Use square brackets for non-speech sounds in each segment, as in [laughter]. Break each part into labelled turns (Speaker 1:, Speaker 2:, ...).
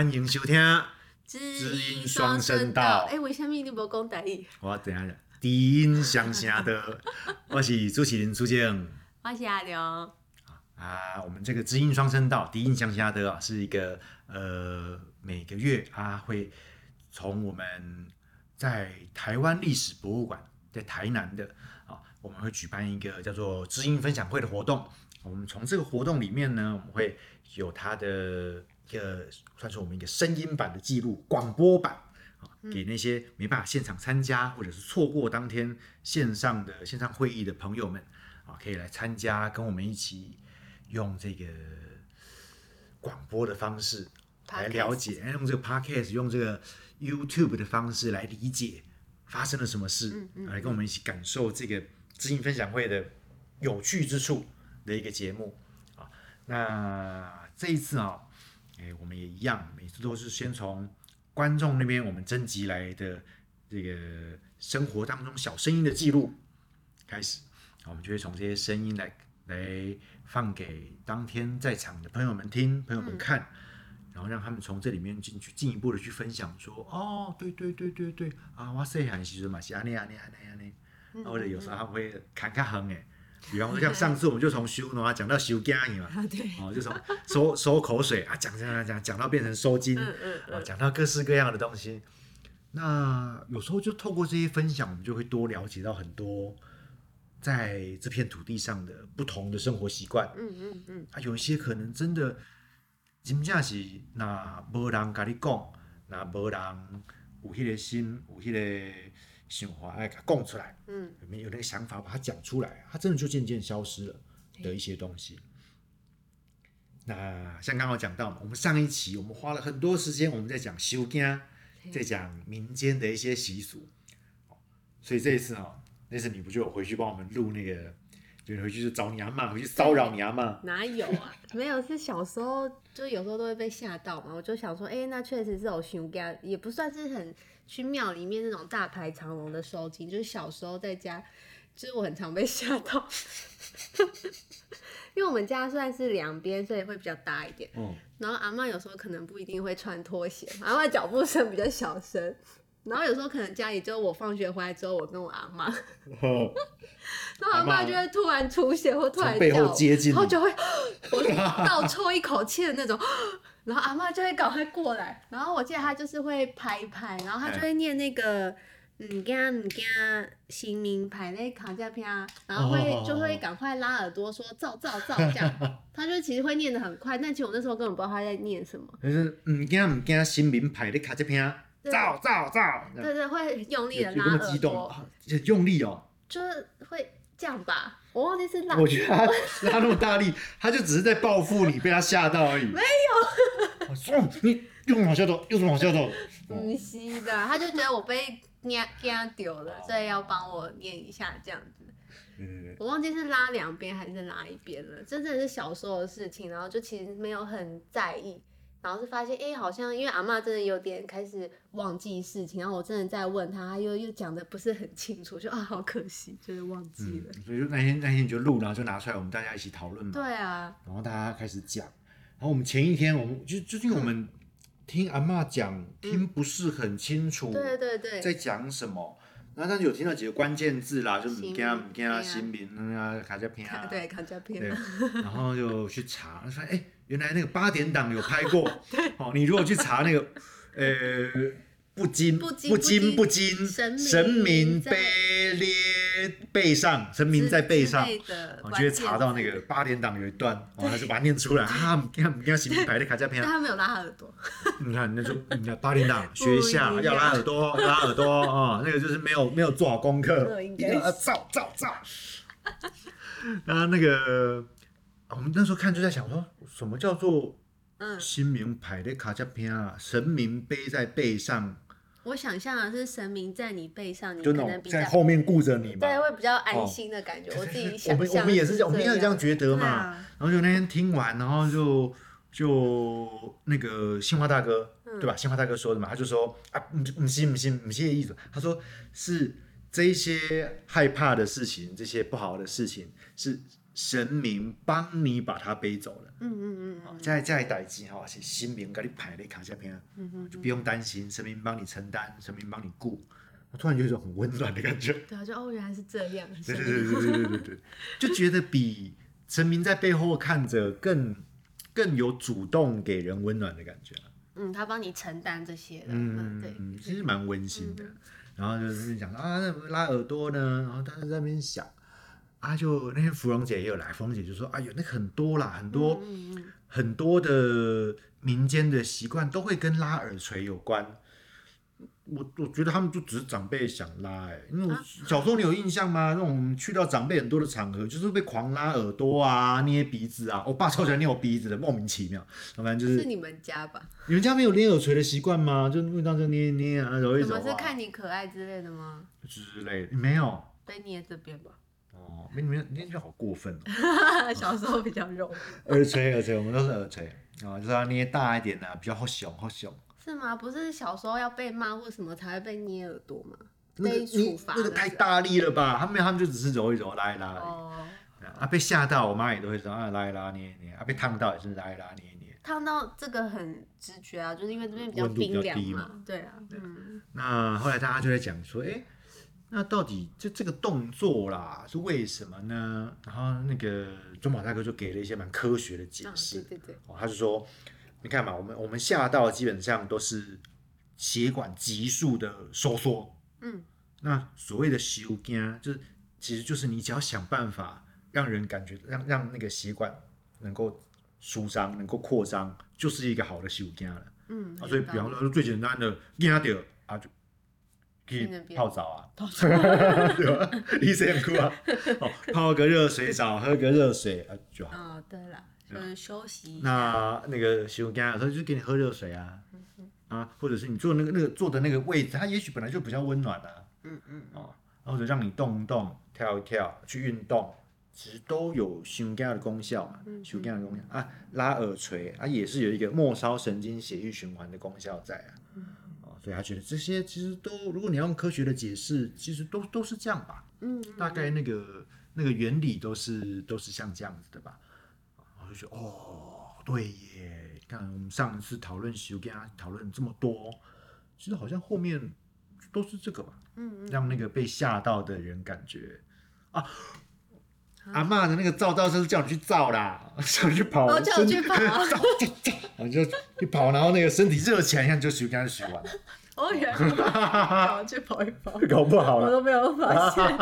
Speaker 1: 欢迎收听。
Speaker 2: 知
Speaker 1: 音
Speaker 2: 音双
Speaker 1: 双声道。
Speaker 2: 哎，为什么你无讲台语？
Speaker 1: 我等一下讲，低音相声的，[laughs] 我是主持人朱静
Speaker 2: 我是阿良。
Speaker 1: 啊。我们这个知音双声道，低音相声的啊，是一个呃每个月啊会从我们在台湾历史博物馆在台南的啊，我们会举办一个叫做知音分享会的活动。我们从这个活动里面呢，我们会有它的一个算是我们一个声音版的记录，广播版啊，给那些没办法现场参加或者是错过当天线上的线上会议的朋友们啊，可以来参加，跟我们一起用这个广播的方式来了解，用这个 podcast，用这个 YouTube 的方式来理解发生了什么事，来跟我们一起感受这个知音分享会的有趣之处的一个节目啊。那这一次啊，哎，我们也一样，每次都是先从观众那边我们征集来的这个生活当中小声音的记录开始，我们就会从这些声音来来放给当天在场的朋友们听，朋友们看。然后让他们从这里面进去进一步的去分享说，哦，对对对对对，啊，我细汉时阵嘛是安尼安尼安尼安尼，啊或者有时候他们会侃侃哼诶，比方说像上次我们就从修挪啊讲到修家嘛，哦，就从收收口水啊讲讲讲讲讲到变成收金，啊讲到各式各样的东西。那有时候就透过这些分享，我们就会多了解到很多在这片土地上的不同的生活习惯。
Speaker 2: 嗯嗯嗯，
Speaker 1: 啊，有一些可能真的真正是那无人跟你讲，那无人有迄个心，有迄个想法爱甲讲出来，
Speaker 2: 嗯，
Speaker 1: 没有那个想法把它讲出来，它真的就渐渐消失了的一些东西。那像刚刚讲到嘛，我们上一期我们花了很多时间，我们在讲修家，在讲民间的一些习俗，哦所以这一次哈、那次你不就有回去帮我们录那个，就回去就找你阿妈，回去骚扰你阿妈，
Speaker 2: 哪有啊？没有，是小时候就有时候都会被吓到嘛。我就想说，哎、那确实是有熊家，也不算是很去庙里面那种大排长龙的收金，就是小时候在家，就是我很常被吓到。[laughs] 因为我们家算是两边，所以会比较大一点。
Speaker 1: 嗯，
Speaker 2: 然后阿妈有时候可能不一定会穿拖鞋，阿妈脚步声比较小声。然后有时候可能家里就我放学回来之后，我跟我阿妈，
Speaker 1: 哦
Speaker 2: 然后阿妈就会突然出现或突然
Speaker 1: 从背后
Speaker 2: 叫我
Speaker 1: 接近
Speaker 2: 然后就会 [gasps] 我倒抽一口气的那种，然后阿妈就会赶快过来，然后我记得她就是会拍一拍，然后她就会念那个。嗯，惊唔惊？新名牌那卡架片啊，然后会
Speaker 1: 哦
Speaker 2: 就会赶快拉耳朵说造造造这样，他 [laughs] 就其实会念的很快，但其实我那时候根本不知道他在念什么。
Speaker 1: 就是唔惊唔惊，新名牌的卡这片，
Speaker 2: 对
Speaker 1: 照照照，
Speaker 2: 对对，会用力的拉
Speaker 1: 激
Speaker 2: 朵，
Speaker 1: 啊用力哦。
Speaker 2: 就是会这样吧。我忘记是拉，
Speaker 1: 我觉得他拉那么大力，他就只是在报复你，被他吓到而已。没有，说你又往下走，又往下走。
Speaker 2: 不是的，他就觉得我被压压丢了，所以要帮我念一下这样子。
Speaker 1: 嗯，
Speaker 2: 我忘记是拉两边还是拉一边了，这真的是小时候的事情，然后就其实没有很在意，然后是发现哎、诶好像因为阿嬷真的有点开始忘记事情，然后我真的在问他，他又又讲的不是很清楚，就啊好可惜，就是忘记了。
Speaker 1: 所以就那天那天就录，然后就拿出来，我们大家一起讨论嘛。
Speaker 2: 对啊，
Speaker 1: 然后大家开始讲，然后我们前一天我们就最近我们听阿妈讲，听不是很清楚，
Speaker 2: 对对对，
Speaker 1: 在讲什么。然后但是有听到几个关键字啦，就唔
Speaker 2: 新
Speaker 1: 惊唔惊新民啊，卡加片啊，
Speaker 2: 对卡照片
Speaker 1: 对，然后就去查，说哎、原来那个八点档有拍过。[laughs] 哦，你如果去查那个，呃，不惊
Speaker 2: 不惊
Speaker 1: 不惊不
Speaker 2: 不
Speaker 1: 惊，
Speaker 2: 神明
Speaker 1: 神明背列背上，神明在背上。我就会查到那个八点档有一段，哦，他就把它念出来。啊，你看你看，新民牌的卡加片
Speaker 2: 但，他没有拉耳朵，
Speaker 1: 你看那就你看八点档学一下要拉耳朵，拉耳朵啊，那个就是没有没有做好功课，
Speaker 2: 呃应该。
Speaker 1: 一定要照照照。然后 [laughs] 那个我们那时候看就在想说，什么叫做
Speaker 2: 嗯，
Speaker 1: 新名牌的卡加片啊？神明背在背上，
Speaker 2: 我想象的是神明在你背上，你
Speaker 1: 就那
Speaker 2: 可能比较
Speaker 1: 种在后面顾着你嘛。
Speaker 2: 对，会比较安心的感觉。我自己
Speaker 1: 我
Speaker 2: 想
Speaker 1: 们我
Speaker 2: 象
Speaker 1: 们也是这样，我们
Speaker 2: 这
Speaker 1: 也是这样觉得嘛。
Speaker 2: 啊
Speaker 1: 然后就那天听完，然后就就那个杏花大哥，
Speaker 2: 嗯
Speaker 1: 对吧？杏花大哥说的嘛，他就说啊，不不是不是不是的意思，他说是这一些害怕的事情，这些不好的事情是神明帮你把它背走了。
Speaker 2: 嗯嗯嗯。
Speaker 1: 好，在在代际哈是神明给你排的扛下片，嗯嗯，就不用担心，神明帮你承担，神明帮你顾。我突然有一种很温暖的感觉。
Speaker 2: 对啊，就哦，原来是这样。
Speaker 1: 对对对对对对对，就觉得比神明在背后看着更更有主动给人温暖的感觉。
Speaker 2: 嗯，他帮你承担这些的，
Speaker 1: 嗯，
Speaker 2: 对，
Speaker 1: 其实蛮温馨的。然后就是讲啊，那拉耳朵呢，然后他在那边想。啊，就那天芙蓉姐也有来，芙蓉姐就说，哎呦，那个很多啦，很多、很多的民间的习惯都会跟拉耳垂有关。我我觉得他们就只是长辈想拉哎、因为我小时候你有印象吗？那种去到长辈很多的场合，就是被狂拉耳朵啊、捏鼻子啊。我爸超喜欢捏我鼻子的，莫名其妙。反正就是
Speaker 2: 是你们家吧？
Speaker 1: 你们家没有捏耳垂的习惯吗？就那当时捏一捏啊，揉一揉啊
Speaker 2: 怎么是看你可爱之类的吗？
Speaker 1: 之类的，没有
Speaker 2: 被捏这边吧？
Speaker 1: 哦，没你们你们好过分哦。[laughs]
Speaker 2: 小时候比较肉，
Speaker 1: 耳垂耳垂，我们都是耳垂啊，就是要捏大一点的、比较好小好小。
Speaker 2: 是吗？不是小时候要被骂或什么才会被捏耳朵吗？被
Speaker 1: 那个你
Speaker 2: 处罚
Speaker 1: 那个太大力了吧？他们他们就只是揉一揉、拉一拉。
Speaker 2: 哦，
Speaker 1: 啊，被吓到，我妈也都会说啊，拉一拉、捏一捏。啊，被烫到也是拉一拉、捏一捏。
Speaker 2: 烫到这个很直觉啊，就是因为这边比较
Speaker 1: 温度比较
Speaker 2: 冰凉
Speaker 1: 低嘛
Speaker 2: 嘛。对啊，嗯，
Speaker 1: 那后来大家就在讲说，哎、那到底就这个动作啦是为什么呢？然后那个中宝大哥就给了一些蛮科学的解
Speaker 2: 啊，
Speaker 1: 释
Speaker 2: 对。对对，
Speaker 1: 哦，他就说，你看嘛，我们我们下到基本上都是血管急速的收缩，
Speaker 2: 嗯，
Speaker 1: 那所谓的修筋，就是其实就是你只要想办法让人感觉让让那个血管能够舒张，能够扩张，就是一个好的修筋了。
Speaker 2: 嗯，
Speaker 1: 啊，所以比方说最简单的筋掉啊，就
Speaker 2: 去
Speaker 1: 泡澡啊，[laughs] 对吧？你谁想哭啊？[laughs] 哦，泡个热水澡，喝个热水啊就好。
Speaker 2: 哦，对了，就是休息一下，
Speaker 1: 那那个修肝，有时候就给你喝热水啊，啊，或者是你坐那个那个坐的那个位置，它也许本来就比较温暖啊，
Speaker 2: 嗯嗯，
Speaker 1: 哦，或者让你动一动、跳一跳、去运动，其实都有修肝的功效嘛，修肝的功效。啊，拉耳垂啊也是有一个末梢神经血液循环的功效在啊，哦，所以他觉得这些其实都，如果你要用科学的解释，其实都都是这样吧，
Speaker 2: 嗯，
Speaker 1: 大概那个那个原理都是都是像这样子的吧。我就觉得哦，对耶，看我们上一次讨论修跟他讨论这么多，其实好像后面都是这个吧，
Speaker 2: 嗯
Speaker 1: 让那个被吓到的人感觉啊。阿妈的那个照照是叫你去照啦，[laughs] 叫你去跑，
Speaker 2: 哦叫我去跑
Speaker 1: 照照 [laughs] 照，然后就一跑，然后那个身体热起来，像就修跟他修完了，
Speaker 2: 哦，原来我去跑一跑，
Speaker 1: 搞不好了。
Speaker 2: 我都没有发现。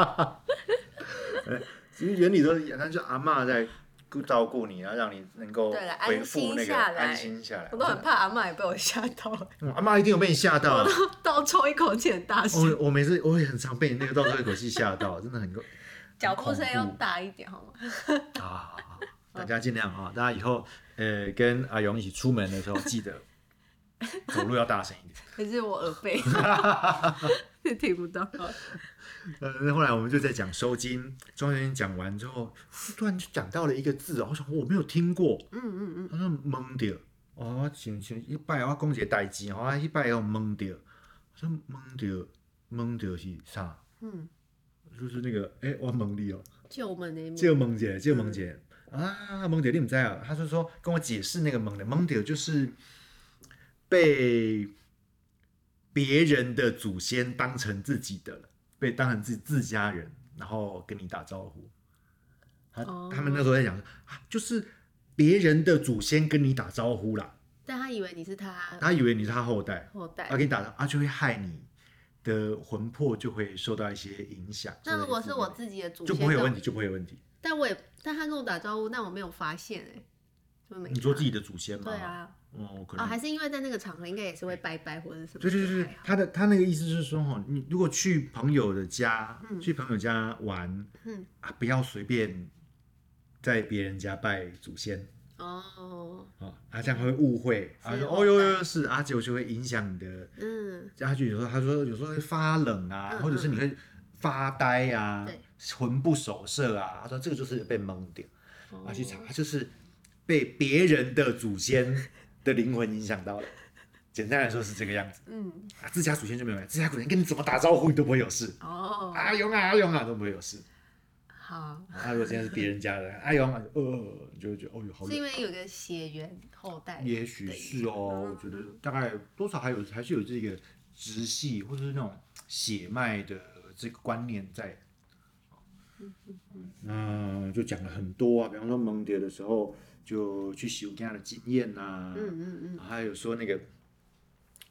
Speaker 1: 其实原理都是一样，但是阿嬷在顾照顾你，然后让你能够恢复那个
Speaker 2: 安心下来。我都很怕阿妈也被我吓到，
Speaker 1: 嗯阿妈一定有被你吓到。
Speaker 2: 倒抽一口气很大声，
Speaker 1: 我我每次我也很常被你那个倒抽一口气吓到，真的很
Speaker 2: 脚步声要大一点好吗？
Speaker 1: 啊！好好好大家尽量啊，大家以后呃跟阿勇一起出门的时候，记得 [laughs] 走路要大声一点。
Speaker 2: 可是我耳背是 [laughs] 听不到。
Speaker 1: 呃，那后来我们就在讲收金，庄元讲完之后，突然就讲到了一个字，我想我没有听过，
Speaker 2: 嗯嗯嗯，
Speaker 1: 他说懵掉，哦，我想想一摆我讲一个代志，吼，我一摆要懵掉，我说懵掉，懵掉是啥？
Speaker 2: 嗯，
Speaker 1: 就是那个，哎、我蒙你哦、
Speaker 2: 救门那一
Speaker 1: 这，个蒙姐，这个蒙姐、啊，蒙姐你不在啊？他就说跟我解释那个蒙的蒙姐就是被别人的祖先当成自己的了，被当成自自家人，然后跟你打招呼。他、
Speaker 2: 哦。
Speaker 1: 他们那时候在讲啊，就是别人的祖先跟你打招呼啦，
Speaker 2: 但他以为你是他
Speaker 1: 他以为你是他后代，
Speaker 2: 后代。
Speaker 1: 他。跟你打招呼，啊就会害你的魂魄就会受到一些影响。
Speaker 2: 那如果是我自己的祖先，
Speaker 1: 就不会有问题，就不会有问题。
Speaker 2: 但我也，但他跟我打招呼，但我没有发现哎、就没
Speaker 1: 你说自己的祖先吗？
Speaker 2: 对啊，
Speaker 1: 哦，可
Speaker 2: 哦，
Speaker 1: 能。
Speaker 2: 还是因为在那个场合应该也是会拜拜或者什么，
Speaker 1: 对对对他的他那个意思就是说哈，你如果去朋友的家，去朋友家玩，
Speaker 2: 嗯
Speaker 1: 啊，不要随便在别人家拜祖先
Speaker 2: 哦，
Speaker 1: 啊，啊，这样会误会啊，说哦哟哟是啊，结果就会影响你的
Speaker 2: 嗯，
Speaker 1: 家具。有时候他说有时候会发冷啊，
Speaker 2: 嗯
Speaker 1: 或者是你会发呆啊
Speaker 2: 对，
Speaker 1: 魂不守舍啊。他说这个就是被蒙掉。
Speaker 2: 哦
Speaker 1: 啊，去查，他就是被别人的祖先的灵魂影响到了。简单来说是这个样子
Speaker 2: 嗯，
Speaker 1: 啊，自家祖先就没有，自家祖先跟你怎么打招呼你都不会有事，
Speaker 2: 哦，
Speaker 1: 阿勇啊阿勇啊都不会有事。
Speaker 2: 好，
Speaker 1: 他如果今天是别人家的，哎呦，呃，就会觉得哦哟，好
Speaker 2: 是因为有个血缘后代，
Speaker 1: 也许是哦，我觉得大概多少还有还是有这个直系或者是那种血脉的这个观念在。嗯，就讲了很多啊，比方说蒙蝶的时候就去修跟他的经验呐、
Speaker 2: 嗯嗯嗯，
Speaker 1: 还有说那个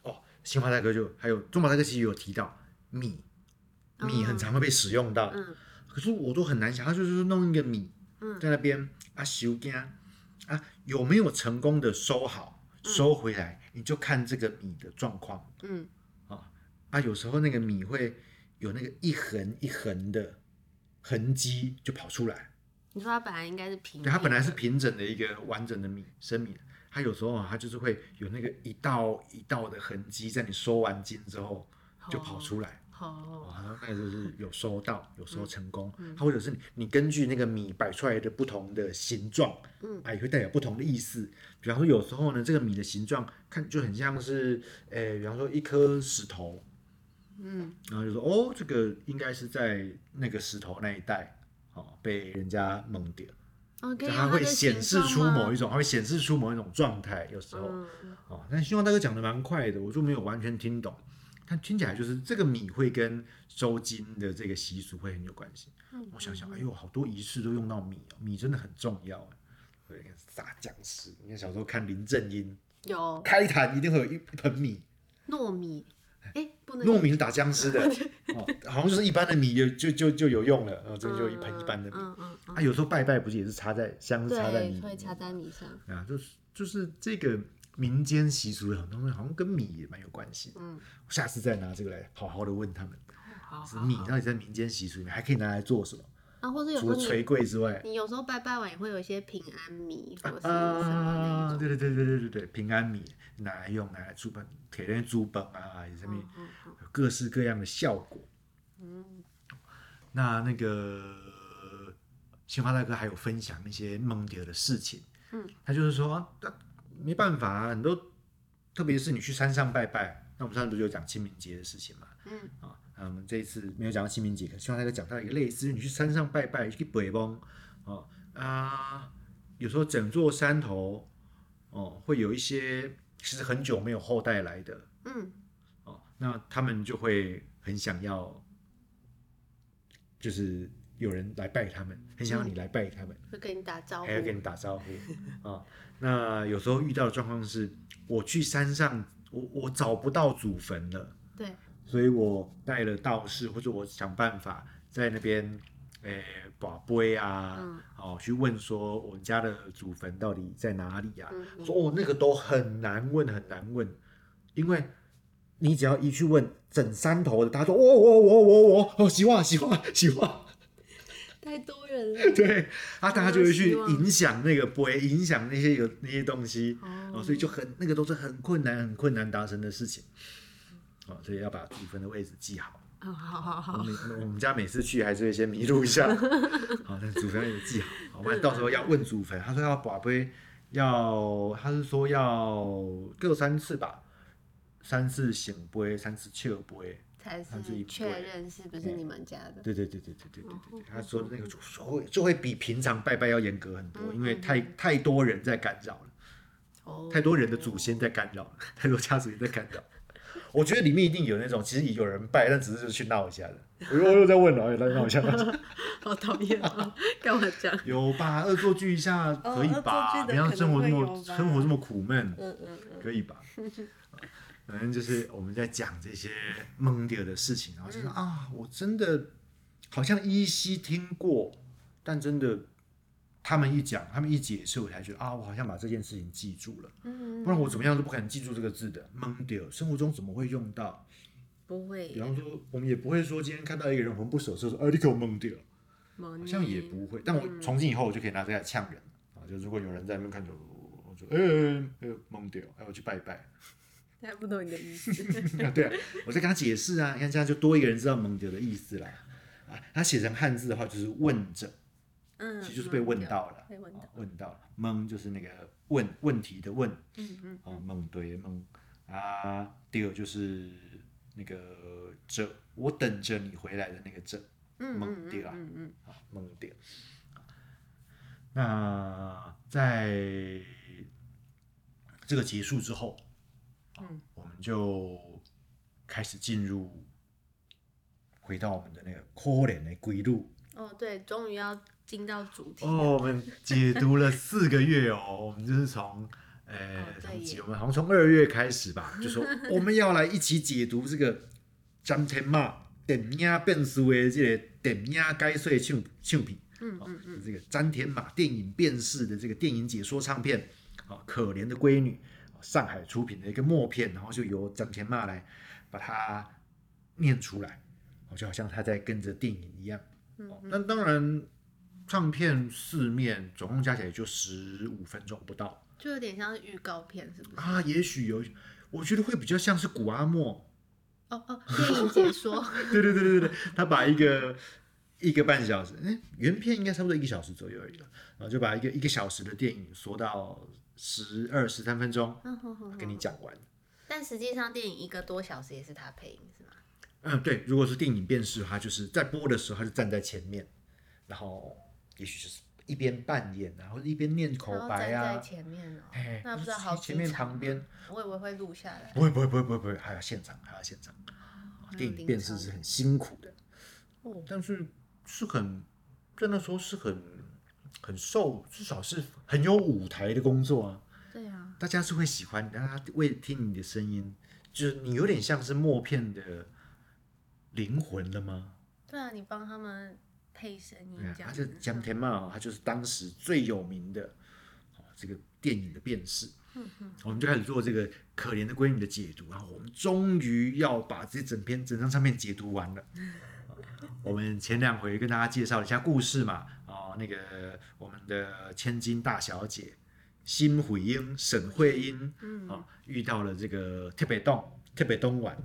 Speaker 1: 哦，新华大哥就还有中华大哥其实有提到米，米很常会被使用到，
Speaker 2: 嗯
Speaker 1: 可是我都很难想，他就是弄一个米
Speaker 2: 嗯。
Speaker 1: 在那边啊修干啊有没有成功的收好收回来，你就看这个米的状况。
Speaker 2: 嗯。
Speaker 1: 啊啊，有时候那个米会有那个一横一横的痕迹就跑出来。
Speaker 2: 你说它本来应该是平，
Speaker 1: 对，它本来是，平整的一个完整的米生米，它有时候啊，它就是会有那个一道一道的痕迹，在你收完筋之后就跑出来。
Speaker 2: 好，
Speaker 1: 哦，那就是有收到，有收成功。它或者是你你根据那个米摆出来的不同的形状，
Speaker 2: 嗯
Speaker 1: 啊，也会代表不同的意思。比方说，有时候呢，这个米的形状看就很像是，哎，比方说一颗石头，
Speaker 2: 嗯
Speaker 1: 然后就说哦，这个应该是在那个石头那一带，哦，被人家蒙掉。
Speaker 2: ，OK，
Speaker 1: 它会显示出某一种，它会显示出某一种状态，有时候、
Speaker 2: 嗯
Speaker 1: 哦。但希望大哥讲的蛮快的，我就没有完全听懂。但听起来就是这个米会跟收金的这个习俗会很有关系。
Speaker 2: 嗯
Speaker 1: 我想想，哎呦，好多仪式都用到米哦，米真的很重要哎。对，撒僵尸，你看小时候看林正英
Speaker 2: 有
Speaker 1: 开坛一定会有一盆米，
Speaker 2: 糯米，哎，不能
Speaker 1: 糯米是打僵尸的 [laughs] 哦，好像就是一般的米就就就就有用了，然后这就一盆一般的米。
Speaker 2: 嗯嗯嗯，
Speaker 1: 啊，有时候拜拜不是也是插在香是插在米
Speaker 2: 对，会插在米上，
Speaker 1: 啊，就是就是这个民间习俗的很多东西，好像跟米也蛮有关系的。
Speaker 2: 嗯，
Speaker 1: 我下次再拿这个来好好的问他们，
Speaker 2: 好
Speaker 1: 是米到底在民间习俗里面还可以拿来做什么？
Speaker 2: 啊，或者有时候
Speaker 1: 除了捶
Speaker 2: 你
Speaker 1: 柜之外，
Speaker 2: 你有时候拜拜完也会有一些平安米或者是什么那
Speaker 1: 啊，
Speaker 2: 种，
Speaker 1: 对对对对对对对，平安米拿来用，拿来煮本铁链煮本啊，什么
Speaker 2: 嗯嗯
Speaker 1: 有各式各样的效果。
Speaker 2: 嗯。
Speaker 1: 那那个新华大哥还有分享一些蒙迪尔的事情，
Speaker 2: 嗯，
Speaker 1: 他就是说，啊没办法啊，很多，特别是你去山上拜拜，那我们上次不是有讲清明节的事情嘛，
Speaker 2: 嗯。
Speaker 1: 啊，那我们这一次没有讲到清明节，可希望大家讲到一个类似，你去山上拜拜，去北崩，哦啊，有时候整座山头，哦，会有一些其实很久没有后代来的，
Speaker 2: 嗯。
Speaker 1: 哦，那他们就会很想要，就是有人来拜他们，很想要你来拜他们，
Speaker 2: 会跟你打招呼。
Speaker 1: 还，要跟你打招呼啊、[laughs] 那有时候遇到的状况是，我去山上，我我找不到祖坟了，
Speaker 2: 对，
Speaker 1: 所以我带了道士，或者我想办法在那边，诶、把杯啊，
Speaker 2: 嗯。
Speaker 1: 哦，去问说我们家的祖坟到底在哪里啊？
Speaker 2: 嗯
Speaker 1: 说哦，那个都很难问，很难问，因为你只要一去问整山头的，他说我我我我我哦，喜欢喜欢喜欢，
Speaker 2: 太多人了，[laughs]
Speaker 1: 对，啊，大家就会去影响那个杯，影响那些有那些东西，
Speaker 2: 哦。
Speaker 1: 哦，所以就很那个都是很困难很困难达成的事情，哦，所以要把祖坟的位置记好。
Speaker 2: 哦，好好
Speaker 1: 我
Speaker 2: 好，
Speaker 1: 每我们家每次去还是会先迷路一下，好，[laughs] 但祖坟也记好，好，不然到时候要问祖坟，他说要把杯，要他是说要各三次吧，三次醒杯，三次切杯，
Speaker 2: 才
Speaker 1: 他自己不
Speaker 2: 是确认是不是你们家的，
Speaker 1: 对对对对对对对对，他说的那个就会就会比平常拜拜要严格很多，因为太太多人在干扰了，
Speaker 2: 哦，
Speaker 1: 太多人的祖先在干扰了，太多家族也在干扰。我觉得里面一定有那种，其实有人拜，但只是去闹一下的。我又我又在问了，哎来闹一下。[laughs]
Speaker 2: 好讨厌啊，干嘛这样？[laughs]
Speaker 1: 有吧？恶作剧一下可以吧？
Speaker 2: 作剧的
Speaker 1: 不要生活这么生活这么苦闷，
Speaker 2: 嗯嗯嗯，
Speaker 1: 可以吧？[laughs] 反正就是我们在讲这些蒙迪尔的事情，然后就说、啊，我真的好像依稀听过，但真的他们一讲，他们一解释，我才觉得啊，我好像把这件事情记住了，
Speaker 2: 嗯
Speaker 1: 不然我怎么样都不可能记住这个字的。蒙迪尔生活中怎么会用到？
Speaker 2: 不会
Speaker 1: 比，方说，我们也不会说今天看到一个人魂不守舍，说哎，你给我蒙迪尔。
Speaker 2: 好
Speaker 1: 好像也不会，但我
Speaker 2: 嗯
Speaker 1: 从今以后我就可以拿这个来呛人啊！就如果有人在那边看着我，我就哎哎懵掉，哎我去拜拜。
Speaker 2: 他不懂你的意思。[laughs]
Speaker 1: 啊，对啊，我在跟他解释啊，你看这样就多一个人知道蒙德的意思啦。啊，他写成汉字的话就是问着，
Speaker 2: 嗯，
Speaker 1: 其实就是被问到了，
Speaker 2: 被问到。
Speaker 1: 啊问到了，蒙就是那个问问题的问，
Speaker 2: 嗯嗯
Speaker 1: 哦，蒙对蒙。啊，第二就是那个这，我等着你回来的那个这，
Speaker 2: 嗯
Speaker 1: 猛
Speaker 2: 嗯
Speaker 1: 掉啊，
Speaker 2: 嗯嗯。
Speaker 1: 啊蒙对。那在这个结束之后，
Speaker 2: 嗯
Speaker 1: 我们就开始进入回到我们的那个可怜的归路。
Speaker 2: 哦，对，终于要进到主题。
Speaker 1: 哦，我们解读了四个月哦，[laughs] 我们就是从呃我们好像从二月开始吧，[laughs] 就说我们要来一起解读这个詹天马电影变数的这个电影解说唱唱片，
Speaker 2: 嗯
Speaker 1: 哦
Speaker 2: 嗯嗯，
Speaker 1: 这个詹天马电影辨识的这个电影解说唱片，啊，可怜的闺女，哦上海出品的一个默片，然后就由张天骂来把它念出来，哦，就好像他在跟着电影一样。
Speaker 2: 嗯
Speaker 1: 哦那当然，唱片四面总共加起来也就十五分钟不到
Speaker 2: 就有点像是预告片，是不是？
Speaker 1: 啊，也许有，我觉得会比较像是古阿莫，
Speaker 2: 哦哦，电影解说。[laughs]
Speaker 1: 对对对对对，他把一个一个半小时，哎，原片应该差不多一个小时左右而已了，然后就把一个一个小时的电影缩到十二十三分钟，跟你讲完。
Speaker 2: 但实际上电影一个多小时也是他配音，是吗？
Speaker 1: 嗯，对，如果是电影辨识，他就是在播的时候，他就站在前面，然后也许就是一边扮演然后一边念口白
Speaker 2: 站在
Speaker 1: 啊，
Speaker 2: 前面哦、
Speaker 1: 哎，
Speaker 2: 那不知道好
Speaker 1: 前面旁边，
Speaker 2: 我以为会录下来。
Speaker 1: 不会不会不会不会不会，还要现场还要现场，电影
Speaker 2: 临场
Speaker 1: 辨识是很辛苦的，
Speaker 2: 哦，
Speaker 1: 但是是很在那时候是很很受，至少是很有舞台的工作啊，
Speaker 2: 对啊，
Speaker 1: 大家是会喜欢，大家为听你的声音，就是你有点像是默片的灵魂了吗？
Speaker 2: 对啊，你帮他们配声音这样子。
Speaker 1: 他就江天茂哦，他就是当时最有名的哦这个电影的辨识。我们就开始做这个可怜的闺女的解读，然后我们终于要把这整篇整张唱片解读完了。[laughs] 我们前两回跟大家介绍了一下故事嘛，哦，那个我们的千金大小姐辛慧英、沈慧英，
Speaker 2: 嗯。
Speaker 1: 哦，遇到了这个特别东特别东莞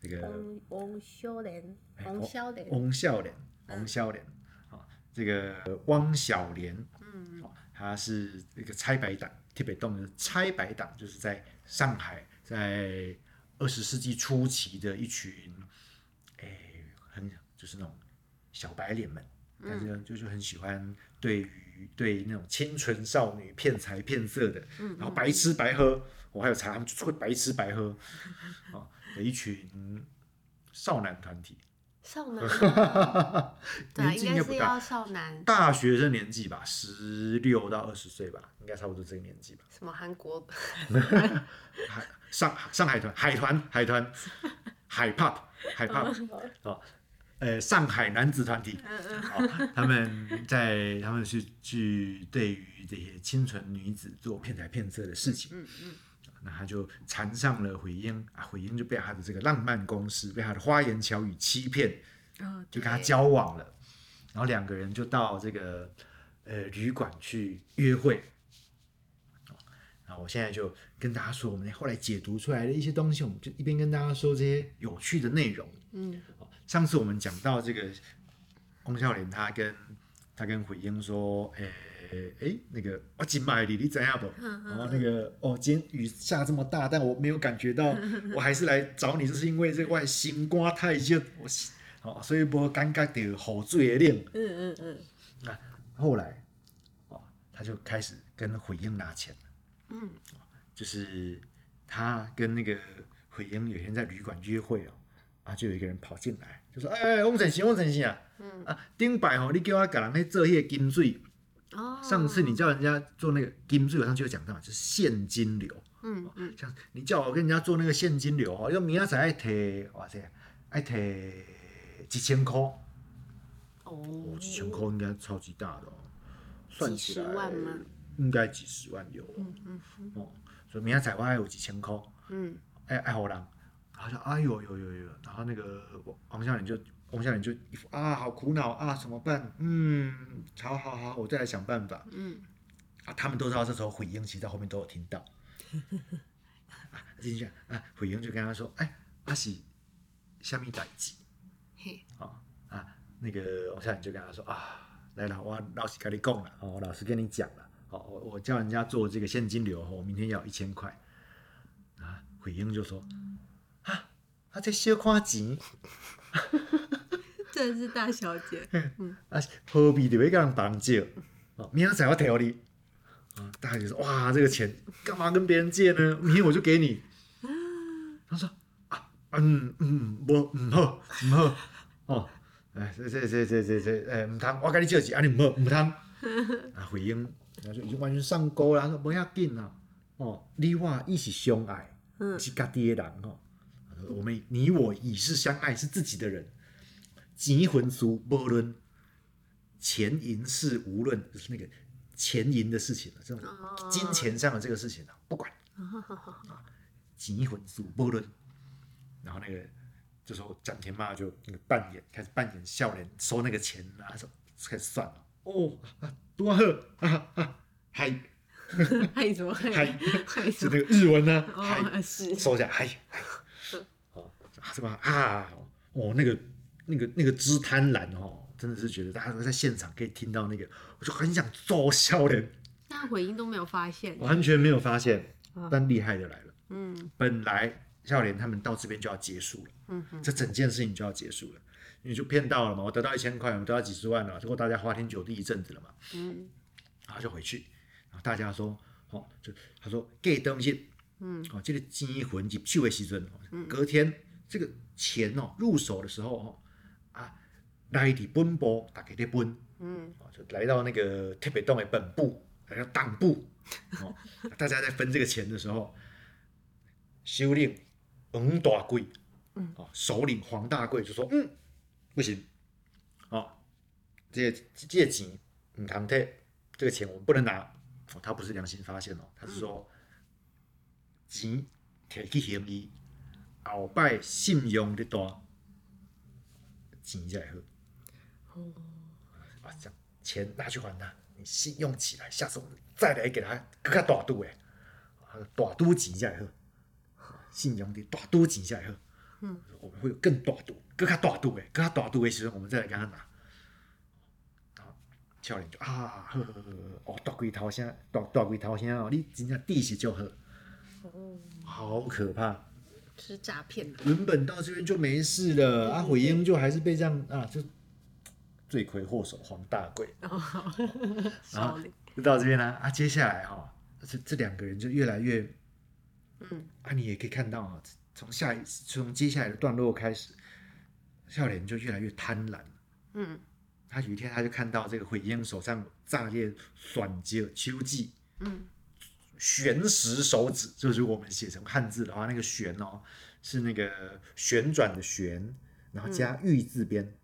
Speaker 1: 这个
Speaker 2: 翁翁修莲，
Speaker 1: 哎
Speaker 2: 翁孝莲，
Speaker 1: 翁孝莲，翁孝莲，啊，这个汪小莲，
Speaker 2: 嗯，
Speaker 1: 哦，他是一个拆白党，特别动的拆白党，就是在上海，在二十世纪初期的一群，哎，很就是那种小白脸们，但是就是很喜欢对于对那种清纯少女骗财骗色的，然后白吃白喝，我还有查他们就是会白吃白喝，啊的一群少男团体。[laughs]
Speaker 2: 少男吗，对啊，应
Speaker 1: 应该
Speaker 2: 是要少男，
Speaker 1: 大学生年纪吧，十六到二十岁吧，应该差不多这个年纪吧。
Speaker 2: 什么韩国，[laughs]
Speaker 1: 海上上海团、海团、海团、海 pop、海 [laughs] pop 哦，呃，上海男子团体，
Speaker 2: 嗯嗯，
Speaker 1: 哦，他们在他们是去对于这些清纯女子做骗财骗色的事情，
Speaker 2: 嗯嗯，
Speaker 1: 那他就缠上了回英啊，回英就被他的这个浪漫攻势，被他的花言巧语欺骗，
Speaker 2: 哦
Speaker 1: 就跟他交往了，然后两个人就到这个呃旅馆去约会。哦然后我现在就跟大家说，我们后来解读出来的一些东西，我们就一边跟大家说这些有趣的内容。
Speaker 2: 嗯。
Speaker 1: 哦上次我们讲到这个翁孝廉，他跟他跟慧英说，诶、诶、那个我今买你，你怎样不？
Speaker 2: 嗯
Speaker 1: 然后那个哦，今天雨下这么大，但我没有感觉到，我还是来找你，就是因为这个外心瓜太热，我哦，所以无感觉到雨水的冷。
Speaker 2: 嗯嗯嗯，那
Speaker 1: 后来，哦，他就开始跟慧英拿钱了。
Speaker 2: 嗯，
Speaker 1: 就是他跟那个慧英有一天在旅馆约会哦，啊，就有一个人跑进来，就说：“哎、哎，翁晨曦，翁晨曦啊，
Speaker 2: 嗯。
Speaker 1: 啊，顶摆吼，你叫我给人去做迄个金水，
Speaker 2: 哦，
Speaker 1: 上次你叫人家做那个金水，我上次有讲到，就是现金流。
Speaker 2: 嗯嗯，
Speaker 1: 像你叫我跟人家做那个现金流哦，要明仔载爱提，哇塞，爱提一千块，
Speaker 2: 哦。
Speaker 1: 哦，几千块应该超级大的哦，算起来？应该几十万有哦。
Speaker 2: 嗯嗯嗯。
Speaker 1: 哦，所以明仔载我还有几千块，
Speaker 2: 嗯，
Speaker 1: 爱爱好人，然后就哎呦呦呦呦，然后那个王孝廉就王孝廉就一副啊好苦恼啊怎么办？嗯，好好好，我再来想办法。
Speaker 2: 嗯，
Speaker 1: 啊，他们都知道这时候慧英其实在后面都有听到。[laughs] 啊，进去啊，慧英就跟他说：“哎，阿喜，下面代志
Speaker 2: 嘿，
Speaker 1: 啊啊，那个王孝廉就跟他说啊，来了，我老师跟你讲了，哦，我老师跟你讲了，哦，我我叫人家做这个现金流，我明天要一千块。啊，慧英就说啊，啊这小看钱，[laughs]
Speaker 2: 真的是大小姐。
Speaker 1: 啊，何必就要跟人帮借？哦，明仔载我条你。啊，大家就说哇，这个钱干嘛跟别人借呢？明天我就给你。他说啊，嗯嗯，不，唔好，唔好，哦，哎，这这这这这这，哎，唔通，我跟你借钱，啊，你唔好，唔通。啊，回应，他说已经完全上钩了，他说不要紧啦，哦，你我伊是相爱，
Speaker 2: 嗯
Speaker 1: 是家己的人哦。我们你我已是相爱，是自己的人。钱魂俗无论，钱银是无论，就是那个钱银的事情了，这种
Speaker 2: 哦
Speaker 1: 金钱上的这个事情啊，不管。啊，钱魂俗无论。然后那个这时候蒋天妈就那个扮演开始扮演笑脸收那个钱啊，说开始算了。哦，啊多好啊啊，嗨
Speaker 2: 害什么嗨？
Speaker 1: 嗨，
Speaker 2: 害什么？
Speaker 1: 是那个日文呢，嗨。
Speaker 2: 哦，是。
Speaker 1: 收下，嗨，是吧？啊，哦，那个、那个、那个之贪婪哦，真的是觉得大家都在现场可以听到那个，我就很想揍笑脸，
Speaker 2: 那回音都没有发现。
Speaker 1: 完全没有发现
Speaker 2: 啊。
Speaker 1: 但厉害的来了，
Speaker 2: 嗯
Speaker 1: 本来笑脸他们到这边就要结束了，
Speaker 2: 嗯嗯
Speaker 1: 这整件事情就要结束了，你就骗到了嘛，我得到一千块，我得到几十万了，结果大家花天酒地一阵子了嘛，
Speaker 2: 嗯
Speaker 1: 然后就回去，然后大家说，哦，就他说给东西。
Speaker 2: 嗯
Speaker 1: 哦，这个金魂入手的时阵，哦隔天这个钱哦入手的时候哦啊，来的本部大家在分，
Speaker 2: 嗯。
Speaker 1: 哦就来到那个特别洞的本部，来到党部，哦，[laughs] 大家在分这个钱的时候，首领黄大贵，
Speaker 2: 嗯，
Speaker 1: 哦，首领黄大贵就说，嗯，不行，哦，这个这个钱唔通退，这个钱我们不能拿，哦，他不是良心发现哦，他是说。钱摕去行医，后摆信用的大，钱才好。
Speaker 2: 哦
Speaker 1: 啊，这样钱拿去还他，你信用起来，下次我们再来给他更加大度诶，啊大赌钱才好，信用的大赌钱才好。
Speaker 2: 嗯，
Speaker 1: 我们会有更大赌，更加大赌诶，更加大赌诶时候，我们再来跟他拿。然后少年就啊，好好好好，哦，大鬼头声，大大鬼头声哦，你真正底是就好。
Speaker 2: 哦，
Speaker 1: 好可怕！
Speaker 2: 是诈骗的。
Speaker 1: 原本到这边就没事了，阿悔英就还是被这样啊，就罪魁祸首黄大贵，
Speaker 2: 哦，[laughs]
Speaker 1: 然后。就到这边啦、啊。接下来哈、这这两个人就越来越
Speaker 2: 嗯
Speaker 1: 啊，你也可以看到啊，从下一从接下来的段落开始，笑脸就越来越贪婪。
Speaker 2: 嗯
Speaker 1: 他有一天他就看到这个回英手上炸裂选节秋季
Speaker 2: 嗯
Speaker 1: 旋石手指，[laughs] 就是我们写成汉字的话，那个旋哦是那个旋转的旋，然后加玉字边，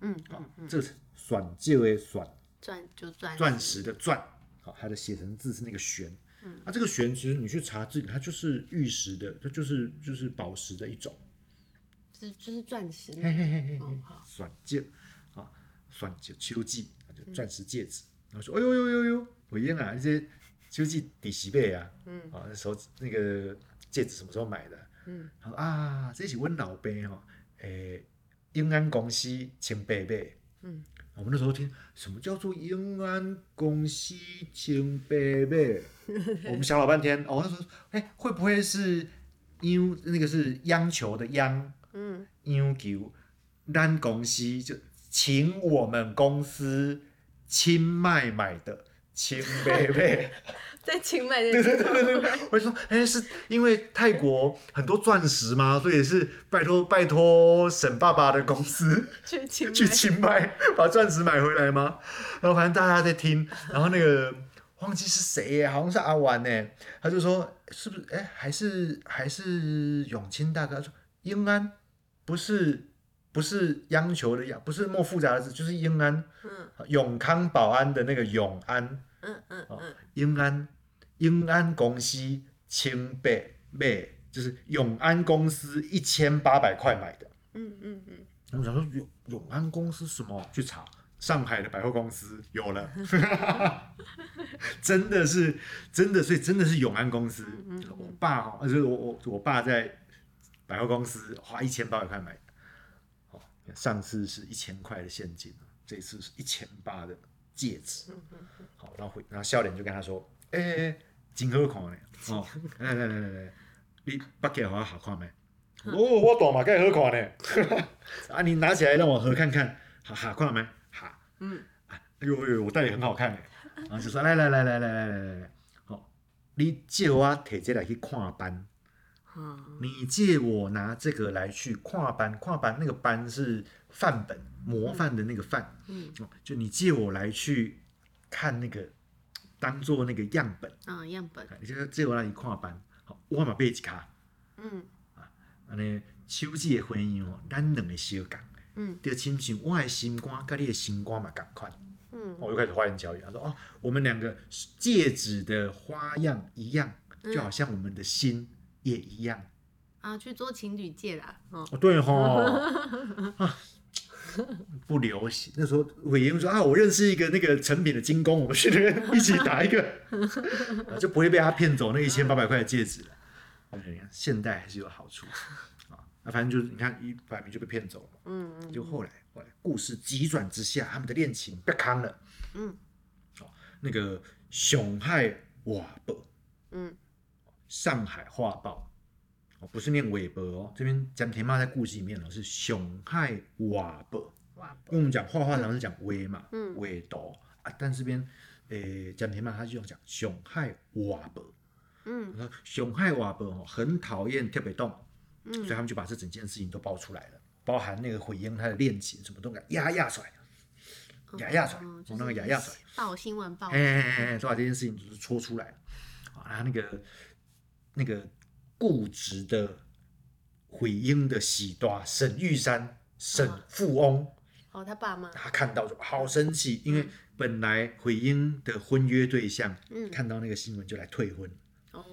Speaker 2: 嗯
Speaker 1: 好、
Speaker 2: 嗯，
Speaker 1: 这是选就的选，
Speaker 2: 钻就钻
Speaker 1: 钻石的钻，好、它的写成字是那个旋。嗯，啊，这个旋其实你去查字典，它就是玉石的，它就是就是宝石的一种。
Speaker 2: 是就是钻石。
Speaker 1: 嘿嘿嘿嘿嘿
Speaker 2: 哦好，
Speaker 1: 选戒啊，钻戒秋季，就钻石戒指。然后说，哎呦呦呦呦，我英啊，这些秋季底席贝啊，
Speaker 2: 嗯
Speaker 1: 啊，那手指那个戒指什么时候买的？
Speaker 2: 嗯，
Speaker 1: 他说啊，这是阮老爸哈，诶，永安公司请伯伯。
Speaker 2: 嗯，
Speaker 1: 我们那时候听什么叫做永安公司请伯伯，[laughs] 我们想老半天，哦，他说，哎，会不会是央那个是央求的央？
Speaker 2: 嗯
Speaker 1: 央求咱公司就请我们公司清迈买的清妹妹，[laughs]
Speaker 2: 在清迈的
Speaker 1: 对对对对对，我就说，哎、是因为泰国很多钻石吗？所以是拜托拜托沈爸爸的公司 [laughs]
Speaker 2: 去清迈
Speaker 1: 去清迈把钻石买回来吗？然后反正大家在听，然后那个忘记是谁耶，好像是阿婉呢，他就说是不是？哎、还是还是永清大哥他说英安不是不是央求的央，不是那么复杂的字，就是英安，
Speaker 2: 嗯。
Speaker 1: 永康保安的那个永安，
Speaker 2: 嗯嗯嗯。
Speaker 1: 英安英安公司千倍倍，就是永安公司一千八百块买的。
Speaker 2: 嗯嗯嗯，
Speaker 1: 我想说永永安公司什么？去查上海的百货公司有了，[laughs] 真的是真的，所以真的是永安公司。我爸哦，就是我我我爸在百货公司花一千八百块买的，哦，上次是一千块的现金，这次是一千八的戒指。好，然后回然后笑脸就跟他说：“哎、欸，真好看呢，哦，来来来来来，你把给我好看没？哦，我大嘛，该好看呢。[laughs] 啊，你拿起来让我合看看，哈哈，看到没？哈，
Speaker 2: 嗯，
Speaker 1: 哎呦呦，我戴也很好看哎。然后就说来来来来来来来来来，好，你借我摕这来去看班。
Speaker 2: 啊，
Speaker 1: 你借我拿这个来去跨班，跨班那个班是范本模范的那个范，
Speaker 2: 嗯。
Speaker 1: 哦就你借我来去看那个，当做那个样本，
Speaker 2: 啊，样本，
Speaker 1: 你就借我来去跨班，好，我嘛背一卡，
Speaker 2: 嗯。
Speaker 1: 安尼手指的婚姻哦，咱两个相共，
Speaker 2: 嗯。
Speaker 1: 就亲像我的心肝跟你的心肝嘛共款，
Speaker 2: 嗯，
Speaker 1: 我又开始花言巧语，他说哦，我们两个戒指的花样一样，就好像我们的心也一样。
Speaker 2: 啊，去做情侣戒啦，哦，
Speaker 1: 哦，对哈，[laughs] 啊，不流行。那时候伟英说啊，我认识一个那个成品的精工，我们去那边一起打一个，[laughs] 啊就不会被他骗走那一千八百块的戒指了。我觉得现代还是有好处啊，那反正就是你看一摆明就被骗走了。
Speaker 2: 嗯嗯，
Speaker 1: 就后来后来故事急转直下，他们的恋情被康了。
Speaker 2: 嗯，
Speaker 1: 哦，那个熊海瓦伯，
Speaker 2: 嗯
Speaker 1: 上海画报，哦，不是念韦伯哦，这边讲田妈在故事里面哦是熊海瓦伯，
Speaker 2: 哇，
Speaker 1: 因为我们讲画画常是讲韦嘛，
Speaker 2: 嗯。
Speaker 1: 韦斗啊，但这边诶讲田妈他就用讲熊海瓦伯，
Speaker 2: 嗯。
Speaker 1: 说熊海瓦伯哦很讨厌特别动，
Speaker 2: 嗯。
Speaker 1: 所以他们就把这整件事情都爆出来了，包含那个回应他的恋情什么都给压压出来，压压出来，
Speaker 2: 哦
Speaker 1: 从那个压压出来。
Speaker 2: 报新闻报，
Speaker 1: 哎哎哎哎，都把这件事情就是戳出来了。啊，那个那个固执的回应的喜多沈玉山沈富翁，
Speaker 2: 哦，他爸妈，
Speaker 1: 他看到就好生气，因为本来回英的婚约对象
Speaker 2: 嗯，
Speaker 1: 看到那个新闻就来退婚，
Speaker 2: 哦，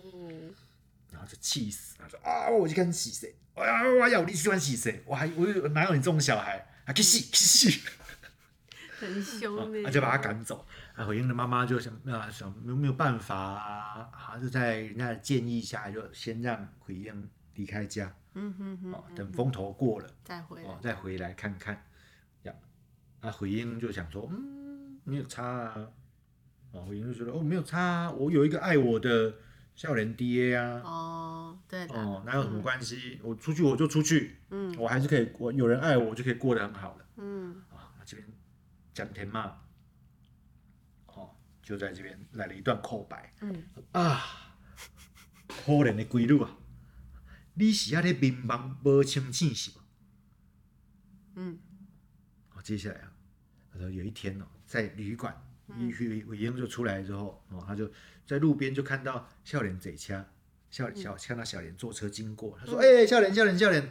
Speaker 1: 然后就气死，他说啊，我去跟你洗谁？哎呀，我要你喜欢洗谁？我还我有哪有你这种小孩？啊，去洗去洗！
Speaker 2: 很凶
Speaker 1: 啊
Speaker 2: 呢，
Speaker 1: 他就把他赶走。啊，回应的妈妈就想啊想没有没有办法啊，啊就在人家的建议下，就先让回应离开家，
Speaker 2: 嗯哼哼
Speaker 1: 哦，
Speaker 2: 嗯
Speaker 1: 等风头过了，
Speaker 2: 再回来
Speaker 1: 哦，，再回来看看。这样，啊，回应就想说，嗯，没有差啊。哦，回应就觉得哦没有差啊，我有一个爱我的笑脸爹啊。
Speaker 2: 哦，对的，
Speaker 1: 哦，哪有什么关系？我出去我就出去，
Speaker 2: 嗯
Speaker 1: 我还是可以，我有人爱我，我就可以过得很好了。
Speaker 2: 嗯
Speaker 1: 啊，那这边讲田嘛，哦，就在这边来了一段口白
Speaker 2: 嗯，
Speaker 1: 啊，[laughs] 可怜的鬼女啊，你是遐咧迷茫无清醒是吧？
Speaker 2: 嗯
Speaker 1: 好，接下来啊，他说有一天哦，在旅馆，
Speaker 2: 嗯
Speaker 1: 伟伟英就出来之后，哦，他就在路边就看到笑脸贼掐，笑
Speaker 2: 嗯
Speaker 1: 小看到小莲坐车经过，他说：“哎、笑脸笑脸笑脸。”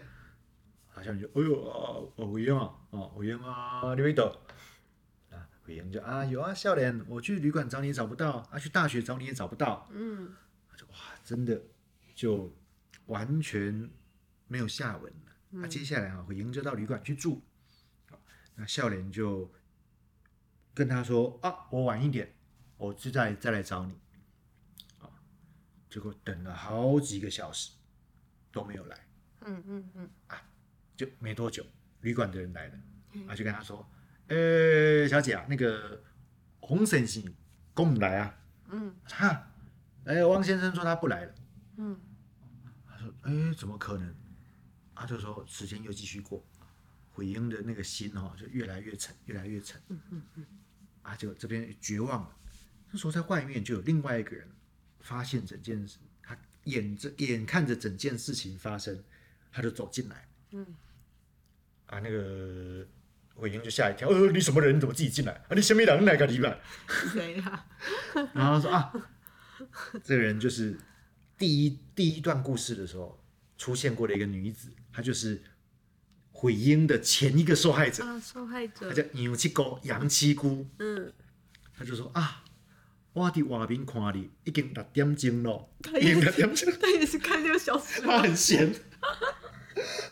Speaker 1: 好像就哎呦啊，哦伟英啊，哦伟英啊，你没懂？啊，伟英就啊有啊，笑脸，我去旅馆找你也找不到，啊去大学找你也找不到，
Speaker 2: 嗯。
Speaker 1: 就哇，真的就完全没有下文了。那、接下来啊，伟英就到旅馆去住，好那笑脸就跟他说啊，我晚一点，我就再再来找你。啊，结果等了好几个小时都没有来，
Speaker 2: 嗯嗯嗯，啊
Speaker 1: 就没多久，旅馆的人来了，啊，就跟他说，呃、小姐啊，那个洪先生跟我们来啊，
Speaker 2: 嗯
Speaker 1: 哈，哎、汪先生说他不来了。
Speaker 2: 嗯
Speaker 1: 他说：“哎，怎么可能？”他就说：“时间又继续过，回英的那个心哈、哦、就越来越沉，越来越沉。
Speaker 2: 嗯嗯嗯，
Speaker 1: 啊，就这边绝望了。这时候在外面就有另外一个人发现整件事，他眼着眼看着整件事情发生，他就走进来。
Speaker 2: 嗯，
Speaker 1: 啊，那个回英就吓一跳，呃，你什么人？你怎么自己进来？啊，你什么人来个里边？
Speaker 2: 谁呀？
Speaker 1: 然后他说啊，这个人就是第一第一段故事的时候出现过的一个女子，她就是毁英的前一个受害者，
Speaker 2: 啊，受害者
Speaker 1: 她，叫杨七姑杨七姑，
Speaker 2: 嗯，
Speaker 1: 她就说啊，我伫外面看你已经六点钟了，
Speaker 2: 他
Speaker 1: 已经
Speaker 2: 也
Speaker 1: 六点钟，
Speaker 2: 他也是看六小时
Speaker 1: 她很闲。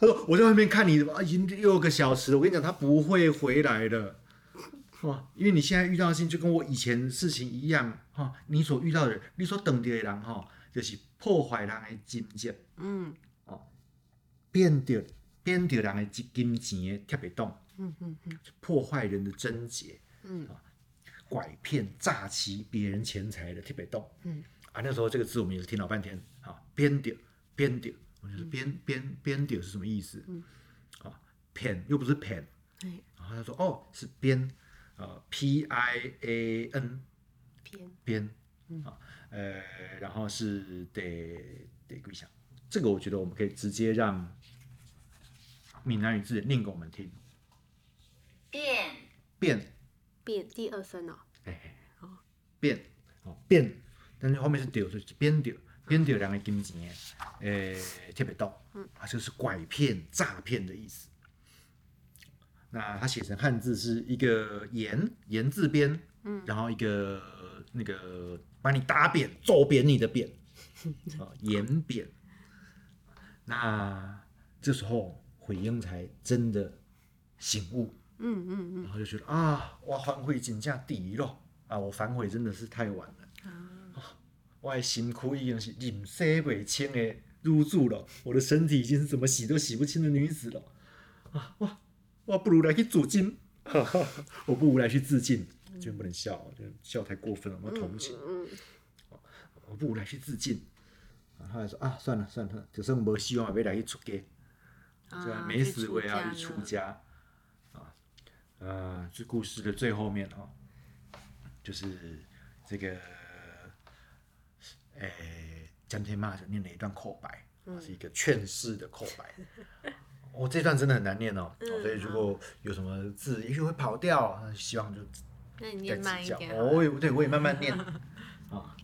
Speaker 1: 她 [laughs] 说我在外面看你啊，已经六个小时了，我跟你讲，他不会回来的。哇，因为你现在遇到的事情就跟我以前事情一样哈，你所遇到的人，你所等的人哈，就是破坏人的金钱，
Speaker 2: 嗯。
Speaker 1: 变掉变掉人的金钱的特别动，
Speaker 2: 嗯嗯嗯。
Speaker 1: 破坏人的贞洁，
Speaker 2: 嗯。
Speaker 1: 拐骗诈欺别人钱财的特别动。
Speaker 2: 嗯。
Speaker 1: 啊，那时候这个字我们也是听老半天啊，编掉编掉我就是编编编丢是什么意思？嗯，啊，pen 又不是 pen，
Speaker 2: 哎，
Speaker 1: 然后他说哦是编，呃，p i a n
Speaker 2: 编
Speaker 1: 编啊，呃，然后是得得归想，这个我觉得我们可以直接让闽南语字念给我们听，
Speaker 3: 变
Speaker 1: 变，
Speaker 2: 变第二声哦，
Speaker 1: 哎，变，哦变，但是后面是丢，就是编丢，编丢两个金钱的，呃，特别多，嗯，啊，就是拐骗、诈骗的意思。那它写成汉字是一个言言字边，嗯，然后一个那个把你打扁、揍扁你的扁，啊，[laughs] 言扁。那这时候悔英才真的醒悟，
Speaker 2: 嗯嗯嗯，
Speaker 1: 然后就觉得啊，我反悔真正抵了啊，我反悔真的是太晚了。啊，我的身躯已经是饮洗未清的入住了，我的身体已经是怎么洗都洗不清的女子了。啊，哇，[laughs] 我不如来去自尽，我不如来去自尽，绝不能笑，就笑太过分了，我要同情。
Speaker 2: 嗯
Speaker 1: 我不如来去自尽。然后来说啊，算了算了，就算无希望，也要来去出家。对吧？
Speaker 2: 啊
Speaker 1: 没死我也要去出家啊。呃，这故事的最后面哦，就是这个，诶，江天骂就念了一段口白，
Speaker 2: 嗯
Speaker 1: 是一个劝世的口白。[laughs] 哦，这段真的很难念哦，所以如果有什么字也许会跑掉，希望就
Speaker 2: 那你
Speaker 1: 再
Speaker 2: 念慢
Speaker 1: 指教。
Speaker 2: 一点
Speaker 1: 哦，我。也对我也慢慢念啊。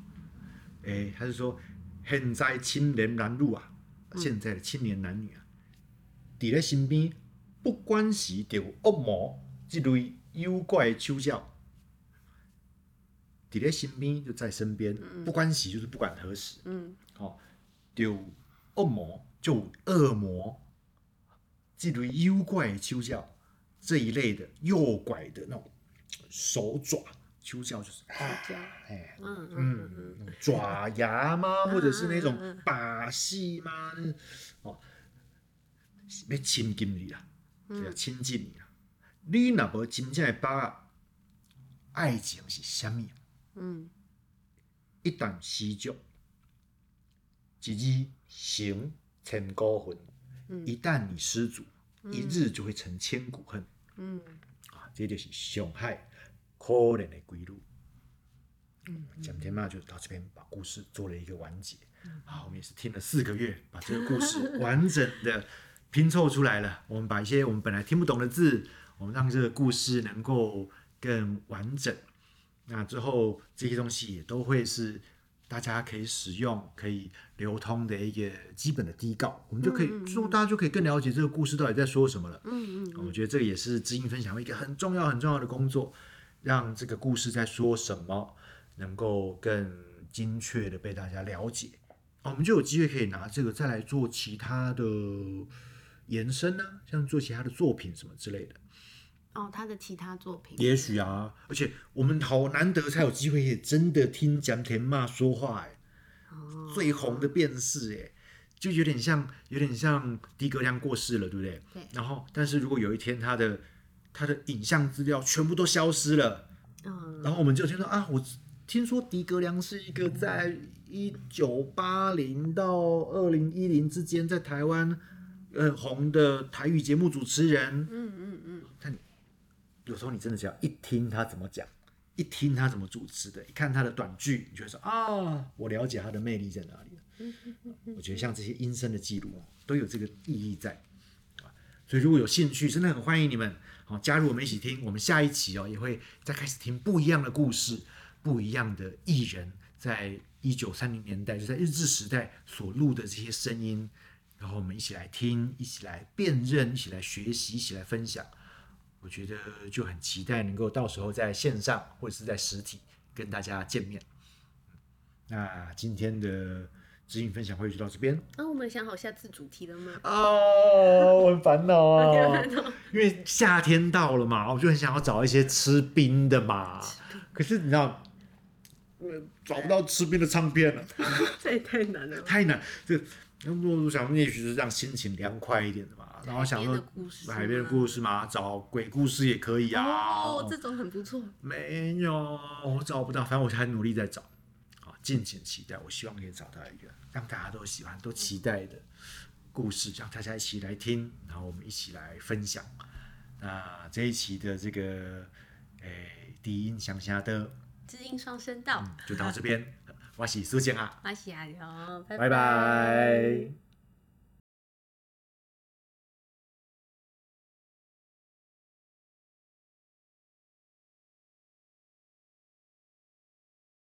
Speaker 1: 诶，[laughs] 他是说现在青年男女啊，现在的青年男女啊，伫咧身边，不管是着恶魔这类妖怪的手脚，伫咧身边就在身边，不关系就是不管何时，
Speaker 2: 嗯
Speaker 1: 哦，就恶魔就有恶魔，这类妖怪的手脚这一类的诱拐的那种手爪，手脚就是哎，
Speaker 2: 嗯嗯
Speaker 1: 嗯，爪牙吗？或者是那种把戏吗？哦，要亲近你啦，就要亲近你啦。你若无真正的把握，爱情是啥物？
Speaker 2: 嗯
Speaker 1: 一旦失足，一日行千古恨。一旦你失足，一日就会成千古恨。
Speaker 2: 嗯
Speaker 1: 啊，这就是上海可怜的归路。嗯，蒋天骂就到这边把故事做了一个完结。好，我们也是听了四个月，把这个故事完整的拼凑出来了。我们把一些我们本来听不懂的字，我们让这个故事能够更完整。那之后这些东西也都会是大家可以使用、可以流通的一个基本的底稿，我们就可以说大家就可以更了解这个故事到底在说什么了。
Speaker 2: 嗯嗯
Speaker 1: 我觉得这个也是知音分享会一个很重要、很重要的工作，让这个故事在说什么能够更精确的被大家了解。哦我们就有机会可以拿这个再来做其他的延伸呢、像做其他的作品什么之类的。
Speaker 2: 哦，他的其他作品，
Speaker 1: 也许啊，而且我们好难得才有机会，也真的听蒋田骂说话、哎，
Speaker 2: 哦。
Speaker 1: 最红的便是哎，就有点像，有点像狄格良过世了，对不对？
Speaker 2: 对。
Speaker 1: 然后，但是如果有一天他的他的影像资料全部都消失了，
Speaker 2: 嗯。
Speaker 1: 然后我们就听说啊，我听说狄格良是一个在一九八零到二零一零之间在台湾呃红的台语节目主持人，
Speaker 2: 嗯嗯嗯，
Speaker 1: 有时候你真的只要一听他怎么讲，一听他怎么主持的，一看他的短剧，你就会说啊，我了解他的魅力在哪里了。我觉得像这些音声的记录哦都有这个意义在啊，所以如果有兴趣，真的很欢迎你们好加入我们一起听。我们下一期哦也会再开始听不一样的故事，不一样的艺人，在一九三零年代就在日治时代所录的这些声音，然后我们一起来听，一起来辨认，一起来学习，一起来分享。我觉得就很期待能够到时候在线上或者是在实体跟大家见面。那今天的指引分享会就到这边
Speaker 2: 那我们想好下次主题了吗？
Speaker 1: 哦，我很烦恼 [laughs] 啊，因为夏天到了嘛，我就很想要找一些吃冰的嘛，可是你知道，呃找不到吃冰的唱片了，[laughs]
Speaker 2: 这也太难了。
Speaker 1: 太难。这那我想，也许是让心情凉快一点的嘛，然后想说海边的故事嘛，找鬼故事也可以啊。
Speaker 2: 哦，这种很不错。
Speaker 1: 没有，我找不到，反正我还努力在找。啊，敬请期待。我希望可以找到一个让大家都喜欢、都期待的故事，让大家一起来听，然后我们一起来分享。那这一期的这个诶低音乡下的
Speaker 2: 知音双声道，
Speaker 1: 就到这边，[laughs] 我是苏建啊，
Speaker 2: 马西亚聊，拜
Speaker 1: 拜拜。